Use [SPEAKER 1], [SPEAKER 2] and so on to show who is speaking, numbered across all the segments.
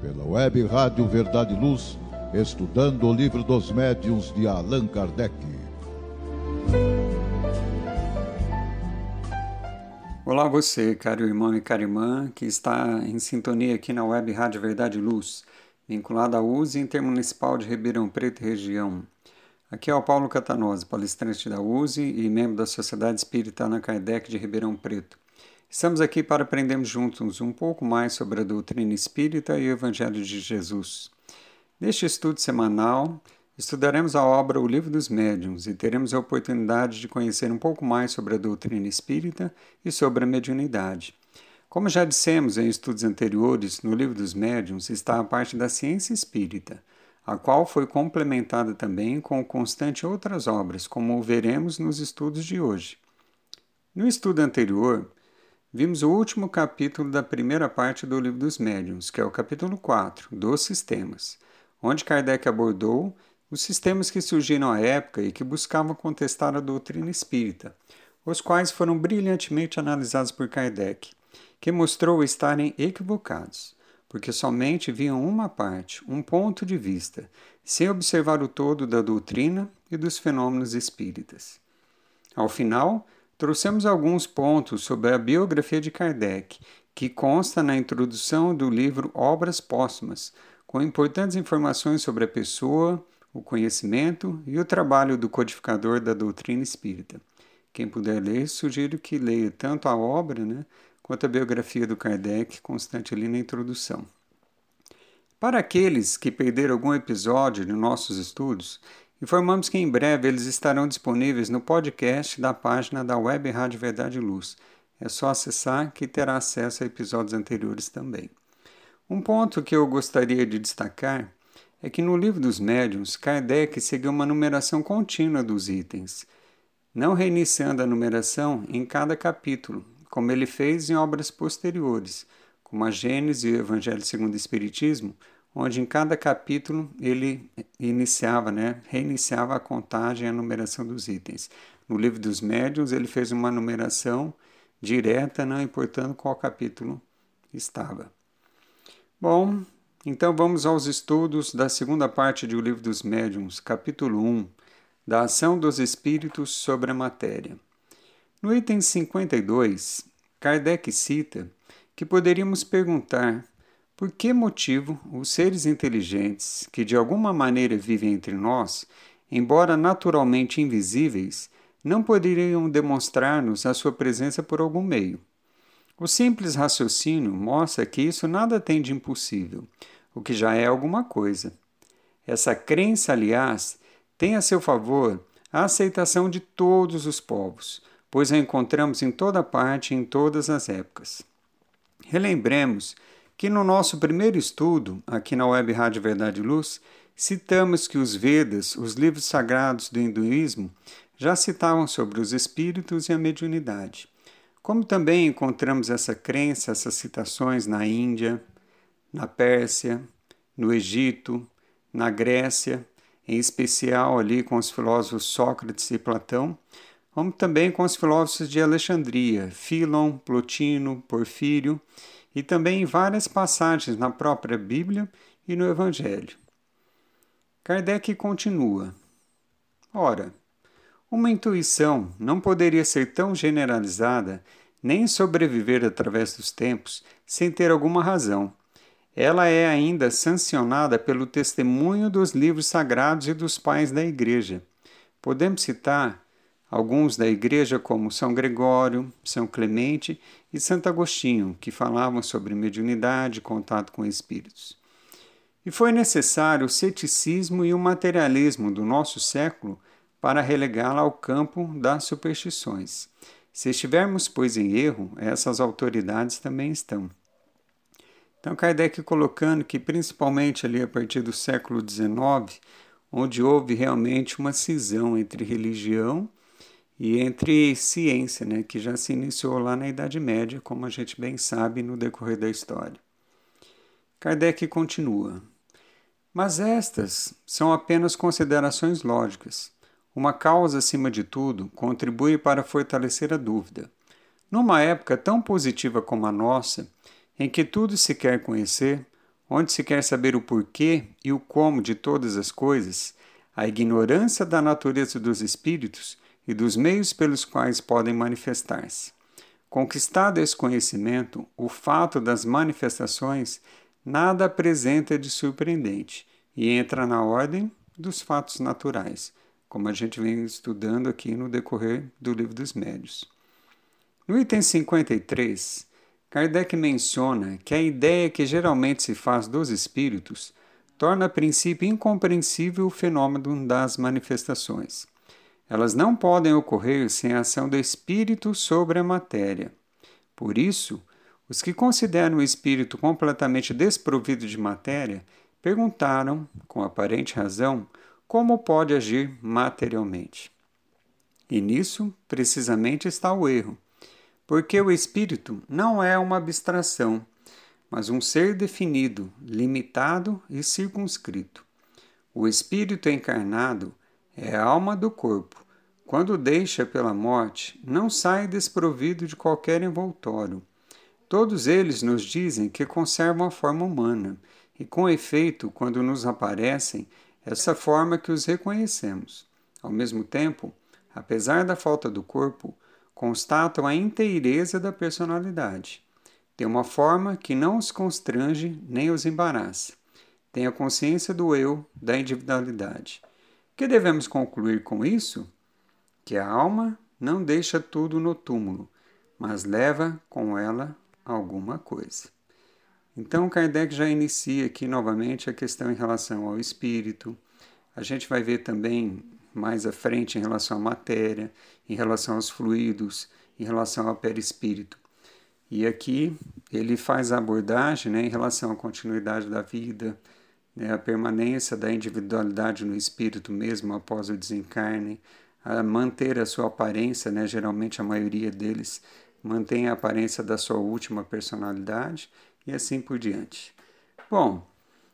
[SPEAKER 1] Pela web Rádio Verdade e Luz, estudando o livro dos médiuns de Allan Kardec.
[SPEAKER 2] Olá você, caro irmão e cara irmã, que está em sintonia aqui na web Rádio Verdade e Luz, vinculada à USE Intermunicipal de Ribeirão Preto e região. Aqui é o Paulo Catanosa, palestrante da USE e membro da Sociedade Espírita Ana Kardec de Ribeirão Preto. Estamos aqui para aprendermos juntos um pouco mais sobre a doutrina espírita e o Evangelho de Jesus. Neste estudo semanal, estudaremos a obra O Livro dos Médiuns e teremos a oportunidade de conhecer um pouco mais sobre a doutrina espírita e sobre a mediunidade. Como já dissemos em estudos anteriores, no Livro dos Médiuns está a parte da ciência espírita a qual foi complementada também com constante outras obras, como veremos nos estudos de hoje. No estudo anterior, vimos o último capítulo da primeira parte do Livro dos Médiuns, que é o capítulo 4, dos sistemas, onde Kardec abordou os sistemas que surgiram à época e que buscavam contestar a doutrina espírita, os quais foram brilhantemente analisados por Kardec, que mostrou estarem equivocados porque somente viam uma parte, um ponto de vista, sem observar o todo da doutrina e dos fenômenos espíritas. Ao final, trouxemos alguns pontos sobre a biografia de Kardec, que consta na introdução do livro Obras Póstumas, com importantes informações sobre a pessoa, o conhecimento e o trabalho do codificador da doutrina espírita. Quem puder ler, sugiro que leia tanto a obra, né, quanto a biografia do Kardec, constante ali na introdução. Para aqueles que perderam algum episódio de nossos estudos, informamos que em breve eles estarão disponíveis no podcast da página da Web Rádio Verdade e Luz. É só acessar que terá acesso a episódios anteriores também. Um ponto que eu gostaria de destacar é que no livro dos médiuns, Kardec seguiu uma numeração contínua dos itens, não reiniciando a numeração em cada capítulo, como ele fez em obras posteriores, como a Gênese e o Evangelho segundo o Espiritismo, onde em cada capítulo ele iniciava, né, reiniciava a contagem e a numeração dos itens. No livro dos médiuns ele fez uma numeração direta, não importando qual capítulo estava. Bom, então vamos aos estudos da segunda parte do livro dos médiuns, capítulo 1, da ação dos espíritos sobre a matéria. No item 52, Kardec cita que poderíamos perguntar por que motivo os seres inteligentes, que de alguma maneira vivem entre nós, embora naturalmente invisíveis, não poderiam demonstrar-nos a sua presença por algum meio? O simples raciocínio mostra que isso nada tem de impossível, o que já é alguma coisa. Essa crença, aliás, tem a seu favor a aceitação de todos os povos, pois a encontramos em toda parte e em todas as épocas. Relembremos que no nosso primeiro estudo, aqui na Web Rádio Verdade e Luz, citamos que os Vedas, os livros sagrados do hinduísmo, já citavam sobre os espíritos e a mediunidade. Como também encontramos essa crença, essas citações na Índia, na Pérsia, no Egito, na Grécia, em especial ali com os filósofos Sócrates e Platão, como também com os filósofos de Alexandria, Filon, Plotino, Porfírio, e também em várias passagens na própria Bíblia e no Evangelho. Kardec continua: Ora, uma intuição não poderia ser tão generalizada nem sobreviver através dos tempos sem ter alguma razão. Ela é ainda sancionada pelo testemunho dos livros sagrados e dos pais da Igreja. Podemos citar alguns da igreja, como São Gregório, São Clemente e Santo Agostinho, que falavam sobre mediunidade e contato com espíritos. E foi necessário o ceticismo e o materialismo do nosso século para relegá-la ao campo das superstições. Se estivermos, pois, em erro, essas autoridades também estão. Então, Kardec colocando que, principalmente ali a partir do século XIX, onde houve realmente uma cisão entre religião e entre ciência, né, que já se iniciou lá na Idade Média, como a gente bem sabe no decorrer da história. Kardec continua: Mas estas são apenas considerações lógicas. Uma causa, acima de tudo, contribui para fortalecer a dúvida. Numa época tão positiva como a nossa, em que tudo se quer conhecer, onde se quer saber o porquê e o como de todas as coisas, a ignorância da natureza dos espíritos e dos meios pelos quais podem manifestar-se. Conquistado esse conhecimento, o fato das manifestações nada apresenta de surpreendente e entra na ordem dos fatos naturais, como a gente vem estudando aqui no decorrer do Livro dos Médios. No item 53, Kardec menciona que a ideia que geralmente se faz dos espíritos torna a princípio incompreensível o fenômeno das manifestações. Elas não podem ocorrer sem a ação do espírito sobre a matéria. Por isso, os que consideram o espírito completamente desprovido de matéria perguntaram, com aparente razão, como pode agir materialmente. E nisso, precisamente, está o erro, porque o espírito não é uma abstração, mas um ser definido, limitado e circunscrito. O espírito encarnado é a alma do corpo. Quando deixa pela morte, não sai desprovido de qualquer envoltório. Todos eles nos dizem que conservam a forma humana, e com efeito, quando nos aparecem, essa forma que os reconhecemos. Ao mesmo tempo, apesar da falta do corpo, constatam a inteireza da personalidade. Tem uma forma que não os constrange nem os embaraça. Tem a consciência do eu, da individualidade. Que devemos concluir com isso? Que a alma não deixa tudo no túmulo, mas leva com ela alguma coisa. Então, Kardec já inicia aqui novamente a questão em relação ao espírito. A gente vai ver também mais à frente em relação à matéria, em relação aos fluidos, em relação ao perispírito. E aqui ele faz a abordagem né, em relação à continuidade da vida, né, a permanência da individualidade no espírito mesmo após o desencarne, a manter a sua aparência, né, geralmente a maioria deles mantém a aparência da sua última personalidade e assim por diante. Bom,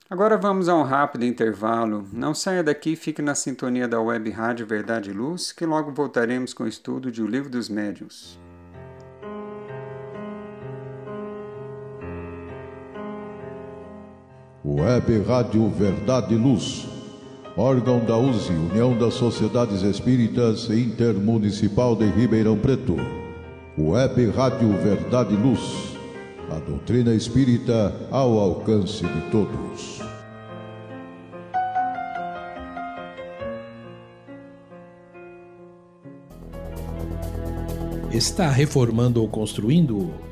[SPEAKER 2] agora vamos a um rápido intervalo. Não saia daqui, fique na sintonia da Web Rádio Verdade e Luz, que logo voltaremos com o estudo de O Livro dos Médiuns.
[SPEAKER 1] Web Rádio Verdade e Luz, órgão da USE, União das Sociedades Espíritas Intermunicipal de Ribeirão Preto. Web Rádio Verdade e Luz, a doutrina espírita ao alcance de todos.
[SPEAKER 3] Está reformando ou construindo?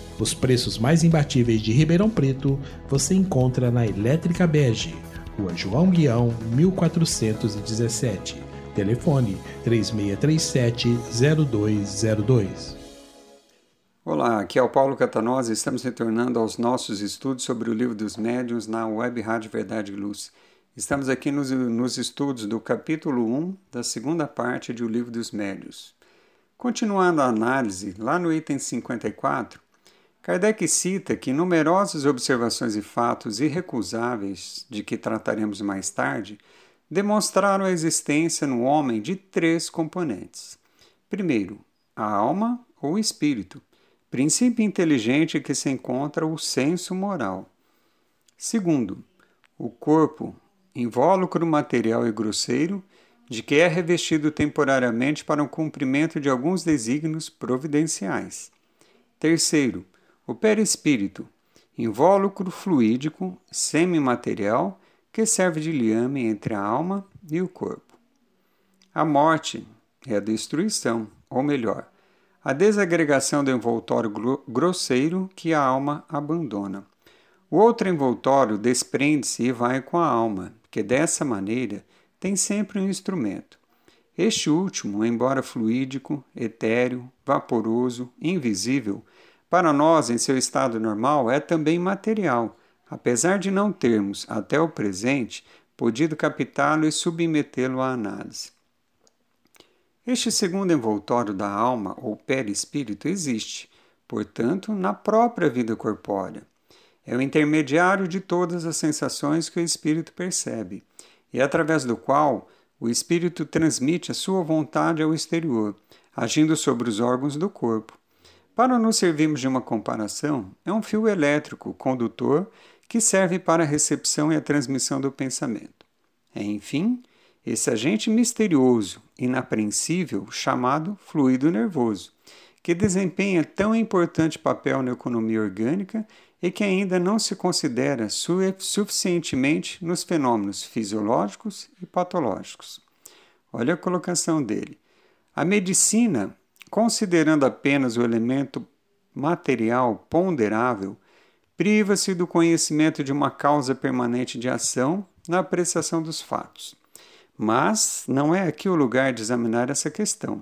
[SPEAKER 3] Os preços mais imbatíveis de Ribeirão Preto você encontra na Elétrica Bege, Rua João Guião, 1417. Telefone 3637-0202.
[SPEAKER 2] Olá, aqui é o Paulo Catanosa. Estamos retornando aos nossos estudos sobre o Livro dos Médiuns na Web Rádio Verdade e Luz. Estamos aqui nos, nos estudos do capítulo 1 da segunda parte de O Livro dos Médiuns. Continuando a análise, lá no item 54, Kardec cita que numerosas observações e fatos irrecusáveis, de que trataremos mais tarde, demonstraram a existência no homem de três componentes. Primeiro, a alma ou espírito, princípio inteligente que se encontra o senso moral. Segundo, o corpo, invólucro material e grosseiro, de que é revestido temporariamente para o cumprimento de alguns desígnios providenciais. Terceiro, o perispírito, invólucro fluídico semimaterial que serve de liame entre a alma e o corpo. A morte é a destruição, ou melhor, a desagregação do envoltório grosseiro que a alma abandona. O outro envoltório desprende-se e vai com a alma, que dessa maneira tem sempre um instrumento. Este último, embora fluídico, etéreo, vaporoso, invisível, para nós, em seu estado normal, é também material, apesar de não termos, até o presente, podido captá-lo e submetê-lo à análise. Este segundo envoltório da alma, ou perispírito, existe, portanto, na própria vida corpórea. É o intermediário de todas as sensações que o espírito percebe, e através do qual o espírito transmite a sua vontade ao exterior, agindo sobre os órgãos do corpo. Para nos servirmos de uma comparação, é um fio elétrico condutor que serve para a recepção e a transmissão do pensamento. É, enfim, esse agente misterioso, inapreensível, chamado fluido nervoso, que desempenha tão importante papel na economia orgânica e que ainda não se considera suficientemente nos fenômenos fisiológicos e patológicos. Olha a colocação dele. A medicina, considerando apenas o elemento material ponderável, priva-se do conhecimento de uma causa permanente de ação na apreciação dos fatos. Mas não é aqui o lugar de examinar essa questão.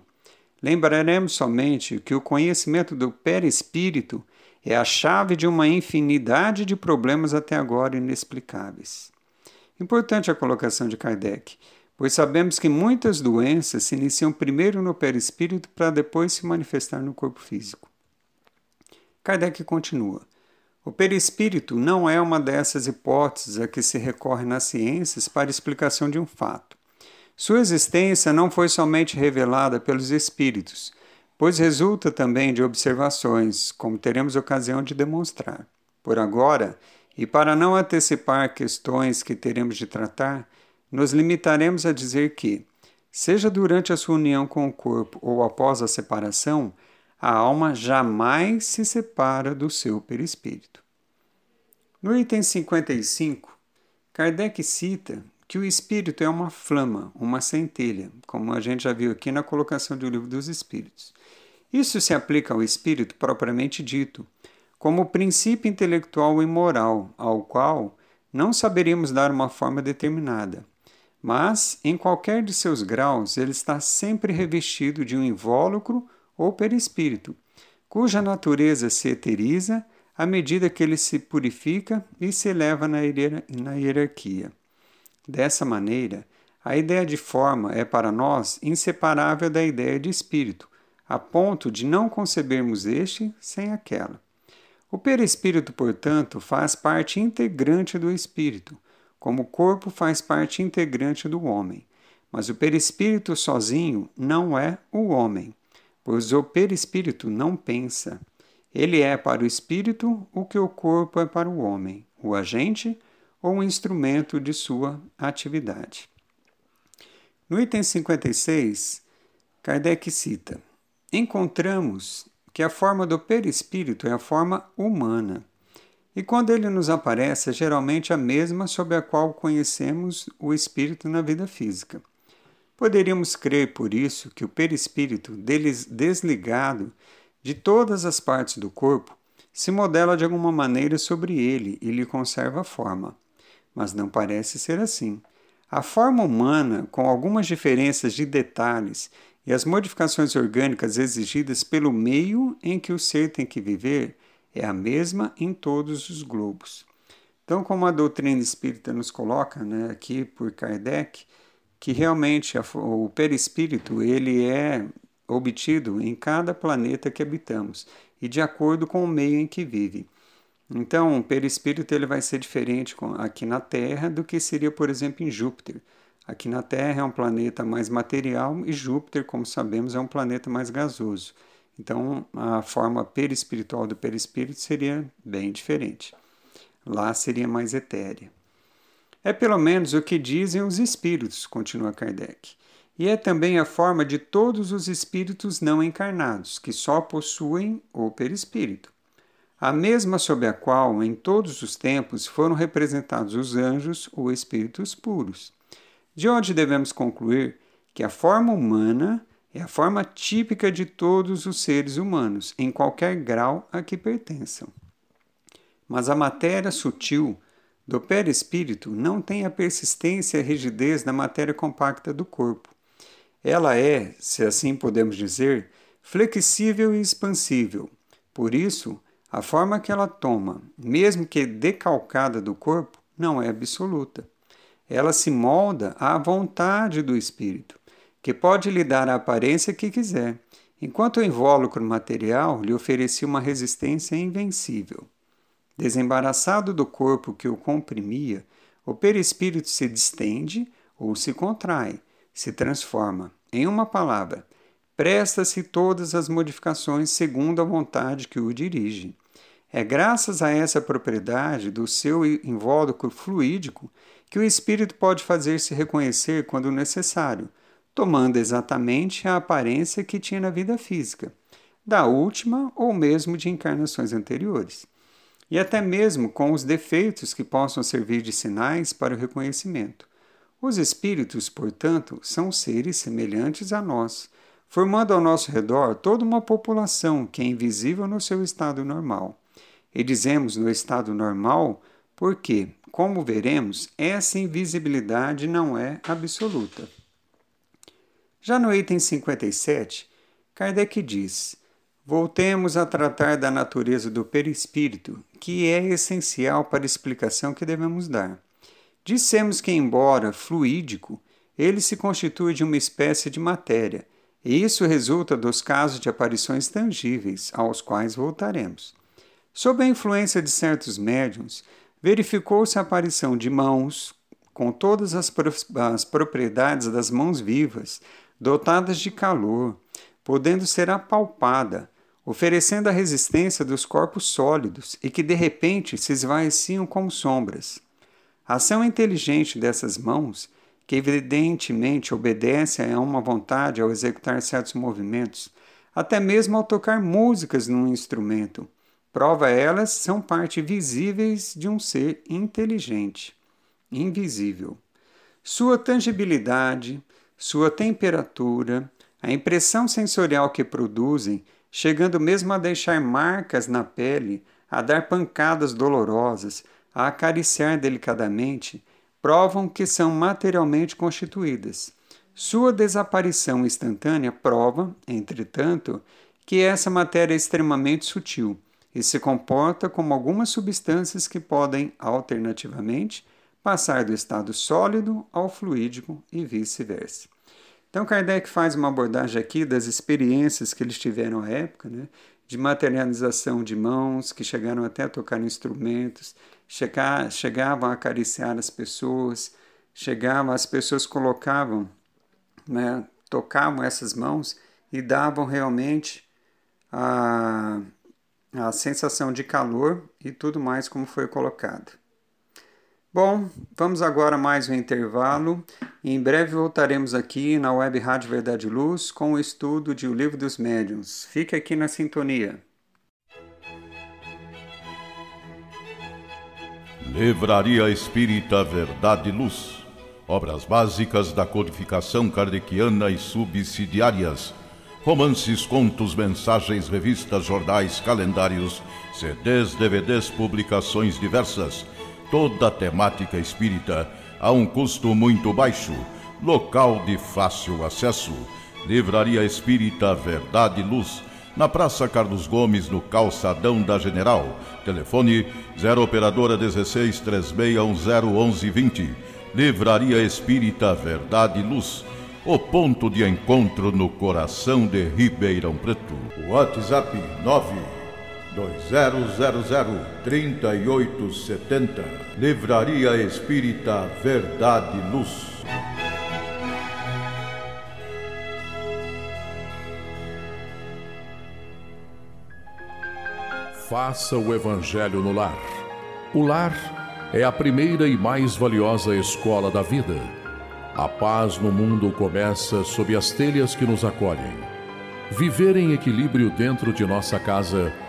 [SPEAKER 2] Lembraremos somente que o conhecimento do perispírito é a chave de uma infinidade de problemas até agora inexplicáveis. Importante a colocação de Kardec, pois sabemos que muitas doenças se iniciam primeiro no perispírito para depois se manifestar no corpo físico. Kardec continua. O perispírito não é uma dessas hipóteses a que se recorre nas ciências para explicação de um fato. Sua existência não foi somente revelada pelos espíritos, pois resulta também de observações, como teremos ocasião de demonstrar. Por agora, e para não antecipar questões que teremos de tratar, nos limitaremos a dizer que, seja durante a sua união com o corpo ou após a separação, a alma jamais se separa do seu perispírito. No item 55, Kardec cita que o espírito é uma flama, uma centelha, como a gente já viu aqui na colocação do livro dos espíritos. Isso se aplica ao espírito propriamente dito, como princípio intelectual e moral, ao qual não saberíamos dar uma forma determinada. Mas, em qualquer de seus graus, ele está sempre revestido de um invólucro ou perispírito, cuja natureza se eteriza à medida que ele se purifica e se eleva na, hierarquia. Dessa maneira, a ideia de forma é para nós inseparável da ideia de espírito, a ponto de não concebermos este sem aquela. O perispírito, portanto, faz parte integrante do espírito, como o corpo faz parte integrante do homem. Mas o perispírito sozinho não é o homem pois o perispírito não pensa. Ele é para o espírito o que o corpo é para o homem, o agente ou o instrumento de sua atividade. No item 56, Kardec cita: Encontramos que a forma do perispírito é a forma humana. E quando ele nos aparece, é geralmente a mesma sob a qual conhecemos o espírito na vida física. Poderíamos crer, por isso, que o perispírito, desligado de todas as partes do corpo, se modela de alguma maneira sobre ele e lhe conserva a forma. Mas não parece ser assim. A forma humana, com algumas diferenças de detalhes e as modificações orgânicas exigidas pelo meio em que o ser tem que viver, é a mesma em todos os globos. Então, como a doutrina espírita nos coloca né, aqui por Kardec, que realmente a, o perispírito ele é obtido em cada planeta que habitamos e de acordo com o meio em que vive. Então, o perispírito ele vai ser diferente aqui na Terra do que seria, por exemplo, em Júpiter. Aqui na Terra é um planeta mais material e Júpiter, como sabemos, é um planeta mais gasoso. Então, a forma perispiritual do perispírito seria bem diferente. Lá seria mais etérea. É pelo menos o que dizem os espíritos, continua Kardec. E é também a forma de todos os espíritos não encarnados, que só possuem o perispírito. A mesma sob a qual, em todos os tempos, foram representados os anjos ou espíritos puros. De onde devemos concluir que a forma humana é a forma típica de todos os seres humanos, em qualquer grau a que pertençam. Mas a matéria sutil do perispírito não tem a persistência e a rigidez da matéria compacta do corpo. Ela é, se assim podemos dizer, flexível e expansível. Por isso, a forma que ela toma, mesmo que decalcada do corpo, não é absoluta. ela se molda à vontade do espírito, que pode lhe dar a aparência que quiser, enquanto o invólucro material lhe oferecia uma resistência invencível. Desembaraçado do corpo que o comprimia, o perispírito se distende ou se contrai, se transforma. Em uma palavra, presta-se todas as modificações segundo a vontade que o dirige. É graças a essa propriedade do seu invólucro fluídico que o espírito pode fazer-se reconhecer quando necessário, tomando exatamente a aparência que tinha na vida física, da última ou mesmo de encarnações anteriores, e até mesmo com os defeitos que possam servir de sinais para o reconhecimento. Os espíritos, portanto, são seres semelhantes a nós formando ao nosso redor toda uma população que é invisível no seu estado normal. E dizemos no estado normal porque, como veremos, essa invisibilidade não é absoluta. Já no item 57, Kardec diz: Voltemos a tratar da natureza do perispírito, que é essencial para a explicação que devemos dar. Dissemos que, embora fluídico, ele se constitui de uma espécie de matéria e isso resulta dos casos de aparições tangíveis, aos quais voltaremos. Sob a influência de certos médiums, verificou-se a aparição de mãos, com todas as, pro as propriedades das mãos vivas, dotadas de calor, podendo ser apalpada, oferecendo a resistência dos corpos sólidos e que de repente se esvaeciam como sombras. A ação inteligente dessas mãos que evidentemente obedece a uma vontade ao executar certos movimentos, até mesmo ao tocar músicas num instrumento. Prova elas são parte visíveis de um ser inteligente, invisível. Sua tangibilidade, sua temperatura, a impressão sensorial que produzem, chegando mesmo a deixar marcas na pele, a dar pancadas dolorosas, a acariciar delicadamente, provam que são materialmente constituídas. Sua desaparição instantânea prova, entretanto, que essa matéria é extremamente sutil e se comporta como algumas substâncias que podem, alternativamente, passar do estado sólido ao fluídico e vice-versa. Então, Kardec faz uma abordagem aqui das experiências que eles tiveram à época, né, de materialização de mãos, que chegaram até a tocar instrumentos, chegar, chegavam a acariciar as pessoas, chegavam, as pessoas colocavam, né, tocavam essas mãos e davam realmente a, a sensação de calor e tudo mais como foi colocado. Bom, vamos agora mais um intervalo e em breve voltaremos aqui na Web Rádio Verdade Luz com o estudo de O Livro dos Médiuns. Fique aqui na sintonia.
[SPEAKER 1] Livraria Espírita Verdade Luz. Obras básicas da codificação kardeciana e subsidiárias. Romances, contos, mensagens, revistas, jornais, calendários, CDs, DVDs, publicações diversas. Toda a temática espírita a um custo muito baixo. Local de fácil acesso. Livraria Espírita Verdade e Luz na Praça Carlos Gomes, no Calçadão da General. Telefone 0 Operadora 16 3610 Livraria Espírita Verdade e Luz. O ponto de encontro no coração de Ribeirão Preto. WhatsApp 9 2000 3870. Livraria Espírita Verdade Luz.
[SPEAKER 4] Faça o Evangelho no lar. O lar é a primeira e mais valiosa escola da vida. A paz no mundo começa sob as telhas que nos acolhem. Viver em equilíbrio dentro de nossa casa é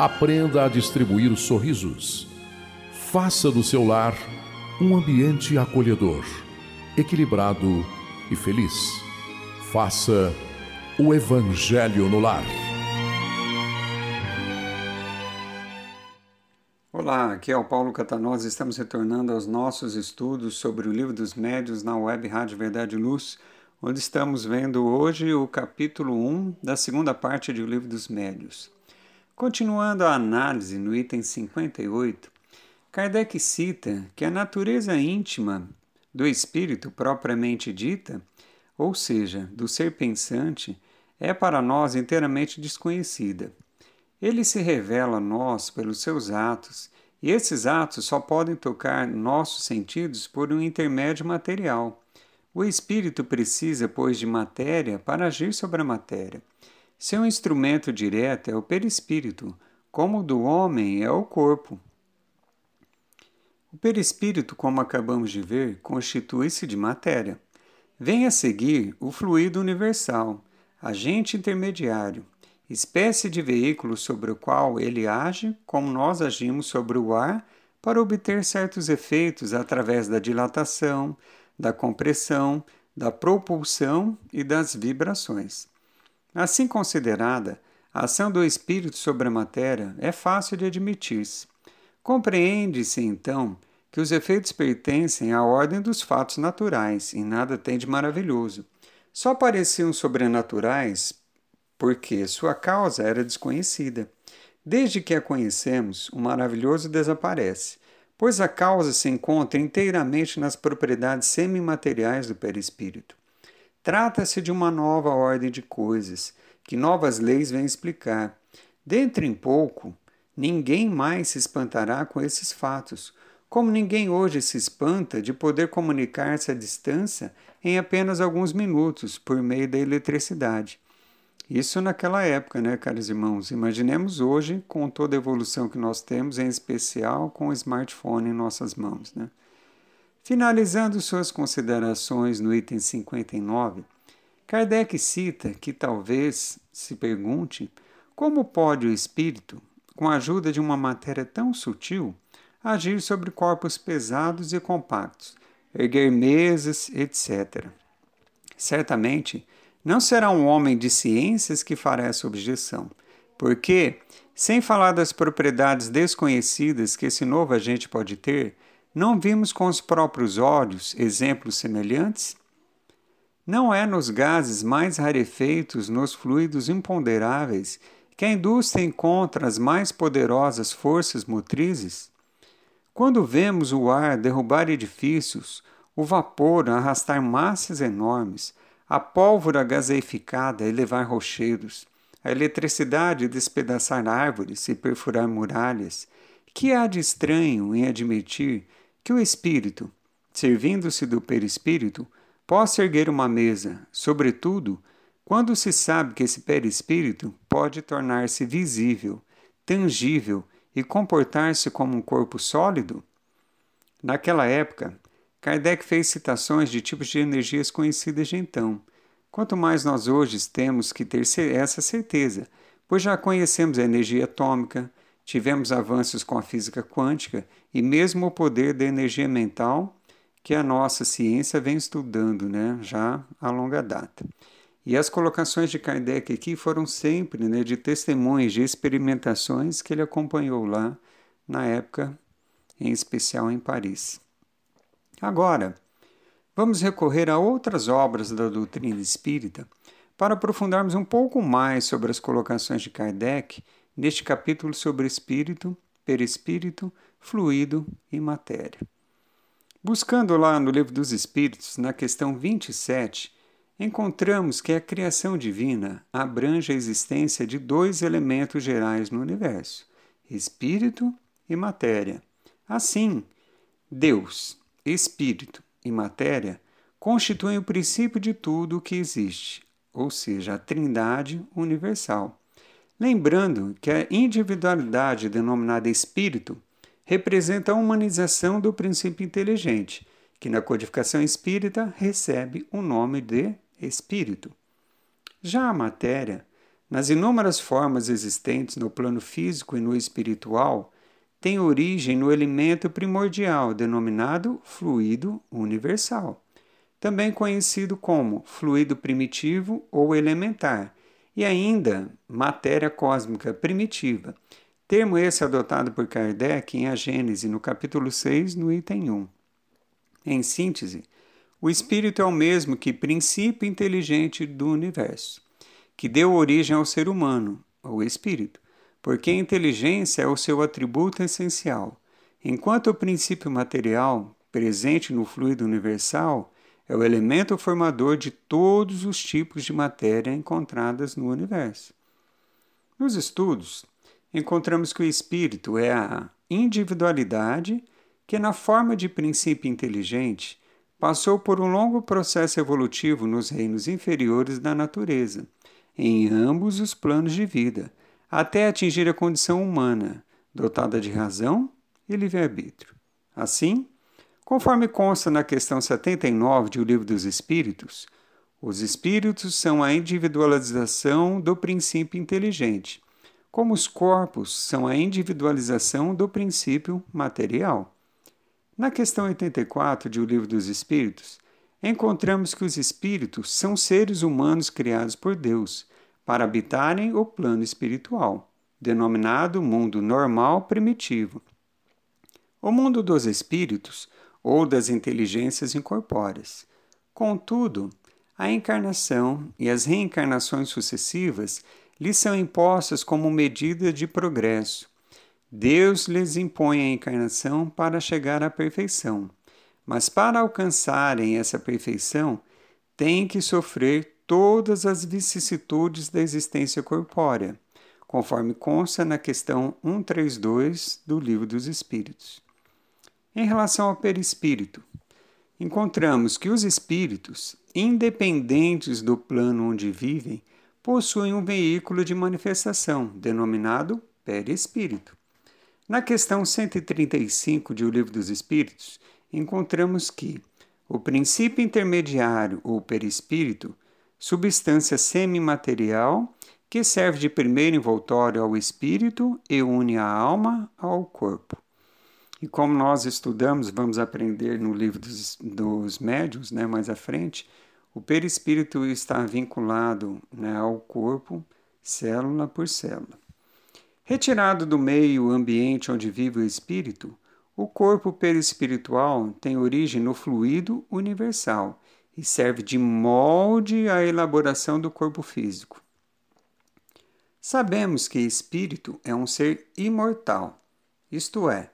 [SPEAKER 4] Aprenda a distribuir sorrisos. Faça do seu lar um ambiente acolhedor. equilibrado e feliz. Faça o Evangelho no Lar.
[SPEAKER 2] Olá, aqui é o Paulo Catanosa. Estamos retornando aos nossos estudos sobre o Livro dos Médios na Web Rádio Verdade e Luz, onde estamos vendo hoje o capítulo 1 da segunda parte do Livro dos Médios. Continuando a análise no item 58, Kardec cita que a natureza íntima do espírito propriamente dita, ou seja, do ser pensante, é para nós inteiramente desconhecida. Ele se revela a nós pelos seus atos, e esses atos só podem tocar nossos sentidos por um intermédio material. O espírito precisa, pois, de matéria para agir sobre a matéria. Seu instrumento direto é o perispírito, como o do homem é o corpo. O perispírito, como acabamos de ver, constitui-se de matéria. Vem a seguir o fluido universal, agente intermediário, espécie de veículo sobre o qual ele age, como nós agimos sobre o ar, para obter certos efeitos através da dilatação, da compressão, da propulsão e das vibrações. Assim considerada, a ação do espírito sobre a matéria é fácil de admitir-se. Compreende-se, então, que os efeitos pertencem à ordem dos fatos naturais e nada tem de maravilhoso. Só pareciam sobrenaturais porque sua causa era desconhecida. Desde que a conhecemos, o maravilhoso desaparece, pois a causa se encontra inteiramente nas propriedades semimateriais do perispírito. Trata-se de uma nova ordem de coisas, que novas leis vêm explicar. Dentro em pouco, Ninguém mais se espantará com esses fatos, como ninguém hoje se espanta de poder comunicar-se à distância em apenas alguns minutos por meio da eletricidade. Isso naquela época, né, caros irmãos? Imaginemos hoje com toda a evolução que nós temos, em especial com o smartphone em nossas mãos, né? Finalizando suas considerações no item 59, Kardec cita que talvez se pergunte como pode o espírito, com a ajuda de uma matéria tão sutil, agir sobre corpos pesados e compactos, erguer mesas, etc. Certamente, não será um homem de ciências que fará essa objeção, porque, sem falar das propriedades desconhecidas que esse novo agente pode ter, não vimos com os próprios olhos exemplos semelhantes? Não é nos gases mais rarefeitos, nos fluidos imponderáveis, que a indústria encontra as mais poderosas forças motrizes? Quando vemos o ar derrubar edifícios, o vapor arrastar massas enormes, a pólvora gaseificada elevar rochedos, a eletricidade despedaçar árvores e perfurar muralhas, que há de estranho em admitir que o espírito, servindo-se do perispírito, possa erguer uma mesa, sobretudo quando se sabe que esse perispírito pode tornar-se visível, tangível e comportar-se como um corpo sólido? Naquela época, Kardec fez citações de tipos de energias conhecidas de então. Quanto mais nós hoje temos que ter essa certeza, pois já conhecemos a energia atômica, tivemos avanços com a física quântica e mesmo o poder da energia mental que a nossa ciência vem estudando né, já a longa data. E as colocações de Kardec aqui foram sempre né, de testemunhos, de experimentações que ele acompanhou lá na época, em especial em Paris. Agora, vamos recorrer a outras obras da doutrina espírita para aprofundarmos um pouco mais sobre as colocações de Kardec neste capítulo sobre espírito, perispírito, fluido e matéria. Buscando lá no Livro dos Espíritos, na questão 27, encontramos que a criação divina abrange a existência de dois elementos gerais no universo: espírito e matéria. Assim, Deus, espírito e matéria constituem o princípio de tudo o que existe, ou seja, a Trindade universal. Lembrando que a individualidade denominada espírito representa a humanização do princípio inteligente, que na codificação espírita recebe o nome de espírito. Já a matéria, nas inúmeras formas existentes no plano físico e no espiritual, tem origem no elemento primordial denominado fluido universal. também conhecido como fluido primitivo ou elementar, e ainda matéria cósmica primitiva, termo esse adotado por Kardec em A Gênese, no capítulo 6, no item 1. Em síntese, o espírito é o mesmo que princípio inteligente do universo, que deu origem ao ser humano, o espírito, porque a inteligência é o seu atributo essencial, enquanto o princípio material, presente no fluido universal, é o elemento formador de todos os tipos de matéria encontradas no universo. Nos estudos, encontramos que o espírito é a individualidade que, na forma de princípio inteligente, passou por um longo processo evolutivo nos reinos inferiores da natureza, em ambos os planos de vida, até atingir a condição humana, dotada de razão e livre-arbítrio. Assim, Conforme consta na questão 79 de O Livro dos Espíritos, os espíritos são a individualização do princípio inteligente, como os corpos são a individualização do princípio material. Na questão 84 de O Livro dos Espíritos, encontramos que os espíritos são seres humanos criados por Deus para habitarem o plano espiritual, denominado mundo normal primitivo. O mundo dos espíritos ou das inteligências incorpóreas. Contudo, a encarnação e as reencarnações sucessivas lhes são impostas como medida de progresso. Deus lhes impõe a encarnação para chegar à perfeição, mas para alcançarem essa perfeição, têm que sofrer todas as vicissitudes da existência corpórea, conforme consta na questão 132 do Livro dos Espíritos. Em relação ao perispírito, encontramos que os espíritos, independentes do plano onde vivem, possuem um veículo de manifestação, denominado perispírito. Na questão 135 de O Livro dos Espíritos, encontramos que o princípio intermediário ou perispírito, substância semimaterial que serve de primeiro envoltório ao espírito e une a alma ao corpo. E como nós estudamos, vamos aprender no livro dos, dos médios, né, mais à frente, o perispírito está vinculado né, ao corpo, célula por célula. Retirado do meio ambiente onde vive o espírito, o corpo perispiritual tem origem no fluido universal e serve de molde à elaboração do corpo físico. Sabemos que espírito é um ser imortal, isto é,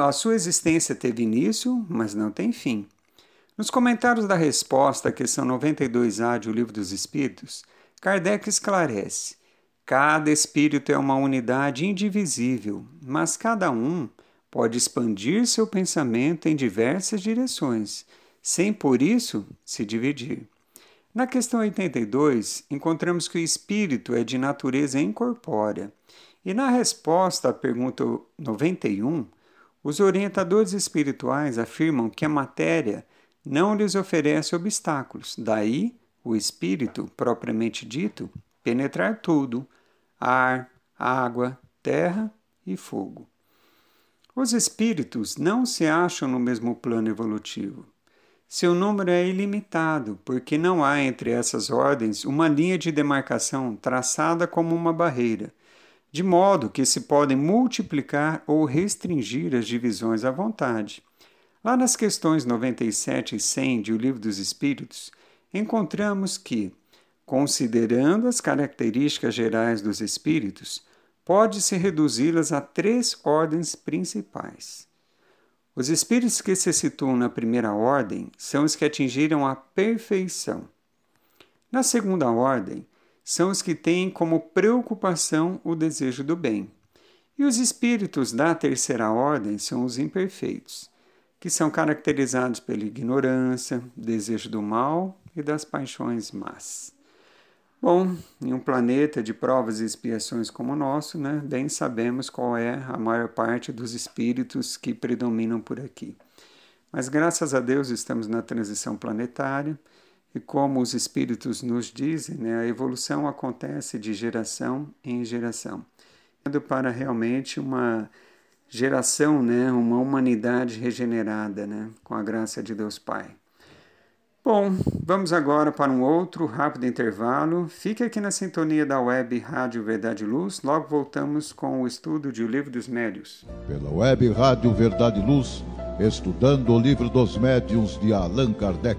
[SPEAKER 2] a sua existência teve início, mas não tem fim. Nos comentários da resposta à questão 92A de O Livro dos Espíritos, Kardec esclarece: cada espírito é uma unidade indivisível, mas cada um pode expandir seu pensamento em diversas direções, sem por isso se dividir. Na questão 82, encontramos que o espírito é de natureza incorpórea. E na resposta à pergunta 91, os orientadores espirituais afirmam que a matéria não lhes oferece obstáculos, daí o espírito, propriamente dito, penetrar tudo: ar, água, terra e fogo. Os espíritos não se acham no mesmo plano evolutivo. Seu número é ilimitado, porque não há entre essas ordens uma linha de demarcação traçada como uma barreira, de modo que se podem multiplicar ou restringir as divisões à vontade. Lá nas questões 97 e 100 de O Livro dos Espíritos, encontramos que, considerando as características gerais dos espíritos, pode-se reduzi-las a três ordens principais. Os espíritos que se situam na primeira ordem são os que atingiram a perfeição. Na segunda ordem, são os que têm como preocupação o desejo do bem. E os espíritos da terceira ordem são os imperfeitos, que são caracterizados pela ignorância, desejo do mal e das paixões más. Bom, em um planeta de provas e expiações como o nosso, né, bem sabemos qual é a maior parte dos espíritos que predominam por aqui. Mas graças a Deus estamos na transição planetária e como os espíritos nos dizem, né, a evolução acontece de geração em geração, para realmente uma geração, né, uma humanidade regenerada, né, com a graça de Deus Pai. Bom, vamos agora para um outro rápido intervalo. Fique aqui na sintonia da web Rádio Verdade e Luz. Logo voltamos com o estudo de O Livro dos Médios.
[SPEAKER 1] Pela web Rádio Verdade e Luz, estudando o Livro dos Médiuns de Allan Kardec.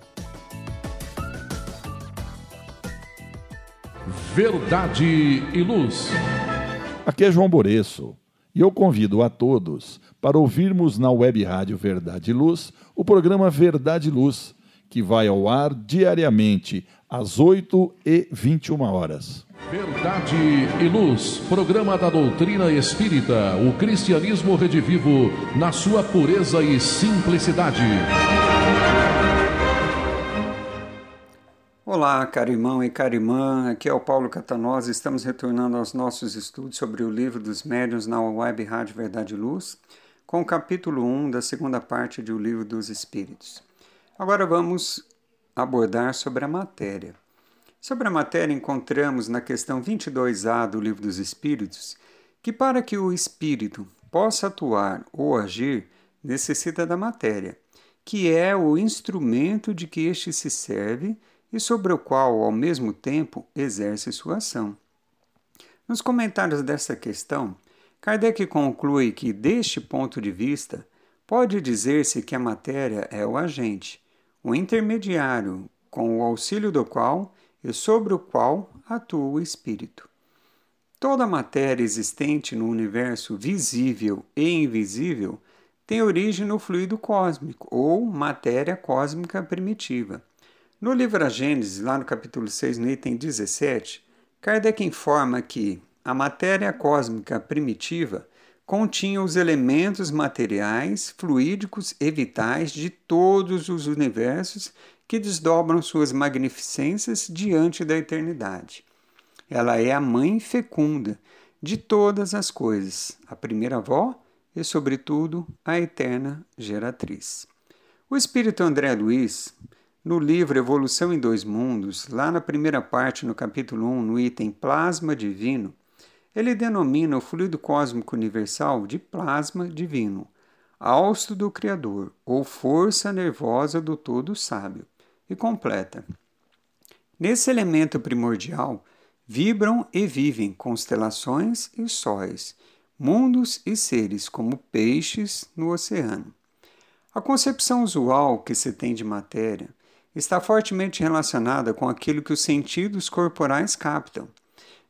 [SPEAKER 4] Verdade e Luz.
[SPEAKER 5] Aqui é João Boreço e eu convido a todos para ouvirmos na Web Rádio Verdade e Luz o programa Verdade e Luz, que vai ao ar diariamente às 8 e 21 horas.
[SPEAKER 4] Verdade e Luz, programa da doutrina espírita, o cristianismo redivivo na sua pureza e simplicidade.
[SPEAKER 2] Olá, caro irmão e cara irmã, aqui é o Paulo Catanosa. Estamos retornando aos nossos estudos sobre o livro dos médiuns na web Rádio Verdade e Luz, com o capítulo 1 da segunda parte do livro dos Espíritos. Agora vamos abordar sobre a matéria. Sobre a matéria, encontramos na questão 22A do livro dos Espíritos que para que o espírito possa atuar ou agir, necessita da matéria, que é o instrumento de que este se serve e sobre o qual, ao mesmo tempo, exerce sua ação. Nos comentários dessa questão, Kardec conclui que, deste ponto de vista, pode dizer-se que a matéria é o agente, o intermediário com o auxílio do qual e sobre o qual atua o espírito. Toda matéria existente no universo visível e invisível tem origem no fluido cósmico ou matéria cósmica primitiva no livro A Gênesis, lá no capítulo 6, no item 17, Kardec informa que a matéria cósmica primitiva continha os elementos materiais, fluídicos e vitais de todos os universos que desdobram suas magnificências diante da eternidade. Ela é a mãe fecunda de todas as coisas, a primeira avó e, sobretudo, a eterna geratriz. O espírito André Luiz no livro Evolução em Dois Mundos, lá na primeira parte, no capítulo 1, no item Plasma Divino, ele denomina o fluido cósmico universal de plasma divino, hausto do Criador, ou força nervosa do Todo Sábio, e completa. Nesse elemento primordial vibram e vivem constelações e sóis, mundos e seres como peixes no oceano. A concepção usual que se tem de matéria está fortemente relacionada com aquilo que os sentidos corporais captam.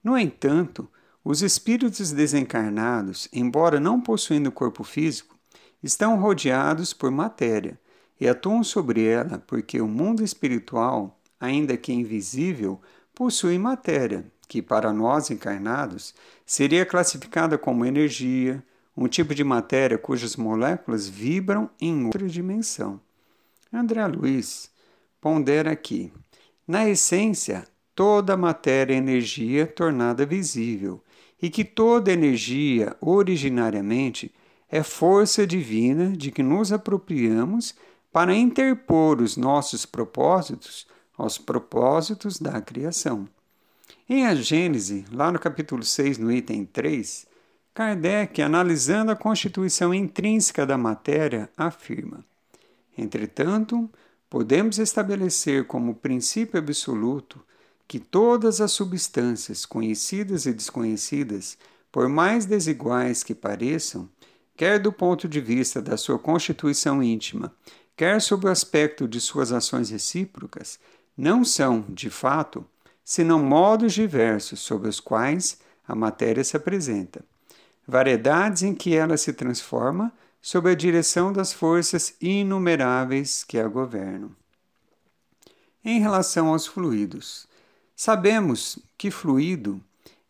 [SPEAKER 2] No entanto, os espíritos desencarnados, embora não possuindo corpo físico, estão rodeados por matéria e atuam sobre ela porque o mundo espiritual, ainda que invisível, possui matéria, que para nós encarnados seria classificada como energia, um tipo de matéria cujas moléculas vibram em outra dimensão. André Luiz, pondera aqui. Na essência, toda matéria é energia tornada visível, e que toda energia, originariamente, é força divina de que nos apropriamos para interpor os nossos propósitos aos propósitos da criação. Em A Gênese, lá no capítulo 6, no item 3, Kardec, analisando a constituição intrínseca da matéria, afirma: Entretanto, podemos estabelecer como princípio absoluto que todas as substâncias, conhecidas e desconhecidas, por mais desiguais que pareçam, quer do ponto de vista da sua constituição íntima, quer sob o aspecto de suas ações recíprocas, não são, de fato, senão modos diversos sob os quais a matéria se apresenta, variedades em que ela se transforma sob a direção das forças inumeráveis que a governam. Em relação aos fluidos, sabemos que fluido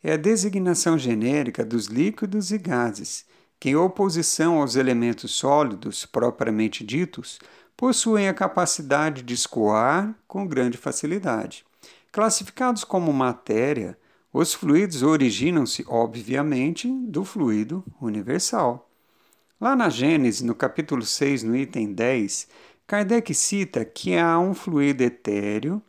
[SPEAKER 2] é a designação genérica dos líquidos e gases que, em oposição aos elementos sólidos propriamente ditos, possuem a capacidade de escoar com grande facilidade. Classificados como matéria, os fluidos originam-se, obviamente, do fluido universal. Lá na Gênesis, no capítulo 6, no item 10, Kardec cita que há um fluido etéreo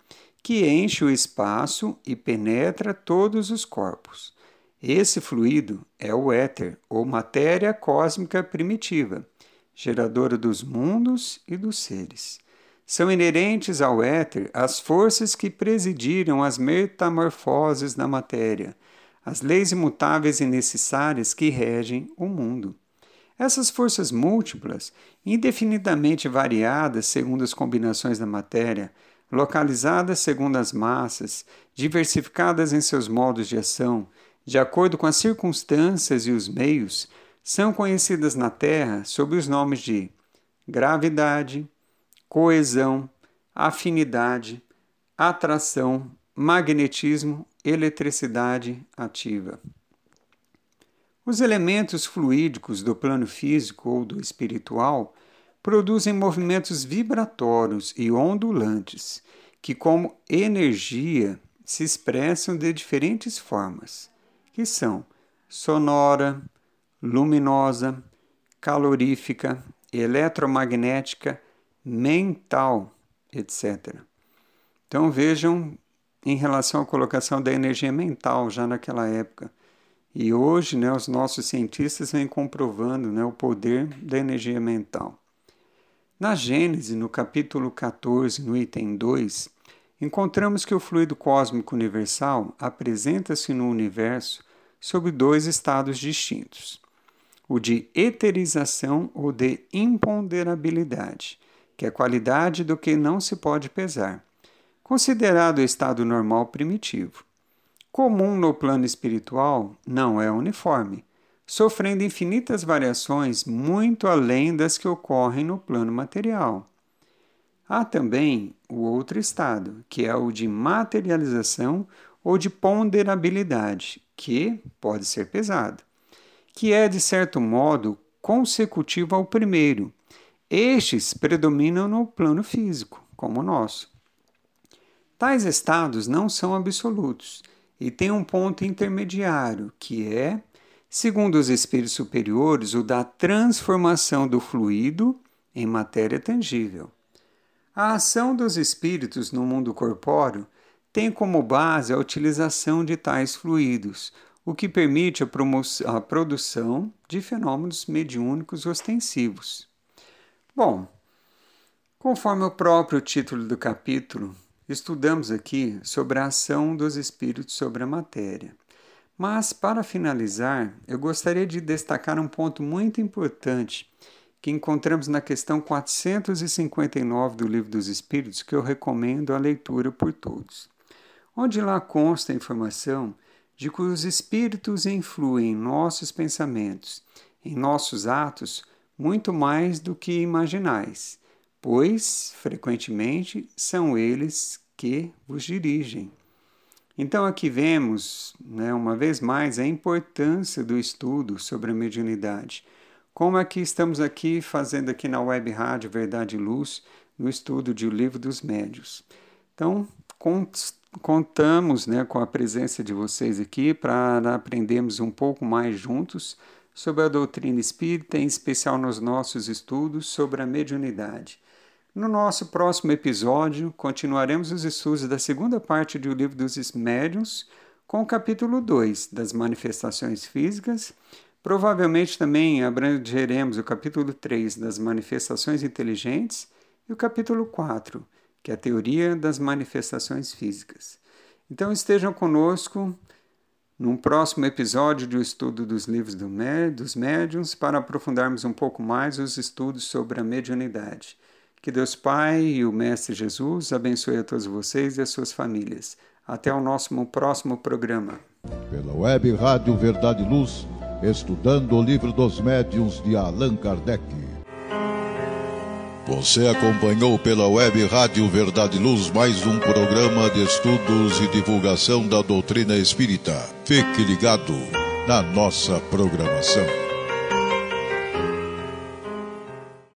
[SPEAKER 2] que enche o espaço e penetra todos os corpos. Esse fluido é o éter, ou matéria cósmica primitiva, geradora dos mundos e dos seres. São inerentes ao éter as forças que presidiram as metamorfoses da matéria, as leis imutáveis e necessárias que regem o mundo. Essas forças múltiplas, indefinidamente variadas segundo as combinações da matéria, localizadas segundo as massas, diversificadas em seus modos de ação, de acordo com as circunstâncias e os meios, são conhecidas na Terra sob os nomes de gravidade, coesão, afinidade, atração, magnetismo, eletricidade ativa. Os elementos fluídicos do plano físico ou do espiritual produzem movimentos vibratórios e ondulantes, que, como energia, se expressam de diferentes formas, que são sonora, luminosa, calorífica, eletromagnética, mental, etc. Então vejam em relação à colocação da energia mental já naquela época. E hoje né, os nossos cientistas vêm comprovando né, o poder da energia mental. Na Gênese, no capítulo 14, no item 2, encontramos que o fluido cósmico universal apresenta-se no universo sob dois estados distintos: o de eterização ou de imponderabilidade, que é qualidade do que não se pode pesar, considerado o estado normal primitivo. Comum no plano espiritual, não é uniforme sofrendo infinitas variações muito além das que ocorrem no plano material. Há também o outro estado, que é o de materialização ou de ponderabilidade, que pode ser pesado, que é, de certo modo, consecutivo ao primeiro. Estes predominam no plano físico, como o nosso. Tais estados não são absolutos e têm um ponto intermediário, que é segundo os espíritos superiores, o da transformação do fluido em matéria tangível. A ação dos espíritos no mundo corpóreo tem como base a utilização de tais fluidos, o que permite a, a produção de fenômenos mediúnicos ostensivos. Bom, conforme o próprio título do capítulo, estudamos aqui sobre a ação dos espíritos sobre a matéria. Mas, para finalizar, eu gostaria de destacar um ponto muito importante que encontramos na questão 459 do Livro dos Espíritos, que eu recomendo a leitura por todos, onde lá consta a informação de que os espíritos influem em nossos pensamentos, em nossos atos, muito mais do que imaginais, pois, frequentemente, são eles que vos dirigem. Então, aqui vemos, né, uma vez mais, a importância do estudo sobre a mediunidade. Como é que estamos aqui fazendo aqui na Web Rádio Verdade e Luz, no estudo de O Livro dos Médios. Então, contamos né, com a presença de vocês aqui para aprendermos um pouco mais juntos sobre a doutrina espírita, em especial nos nossos estudos sobre a mediunidade. No nosso próximo episódio, continuaremos os estudos da segunda parte do Livro dos Médiuns, com o capítulo 2 das manifestações físicas. Provavelmente também abrangeremos o capítulo 3 das manifestações inteligentes e o capítulo 4, que é a teoria das manifestações físicas. Então estejam conosco num próximo episódio do estudo dos livros do dos médiuns para aprofundarmos um pouco mais os estudos sobre a mediunidade. Que Deus Pai e o Mestre Jesus abençoe a todos vocês e as suas famílias. Até o nosso próximo programa.
[SPEAKER 1] Pela web Rádio Verdade e Luz, estudando o livro dos médiuns de Allan Kardec. Você acompanhou pela web Rádio Verdade e Luz mais um programa de estudos e divulgação da doutrina espírita. Fique ligado na nossa programação.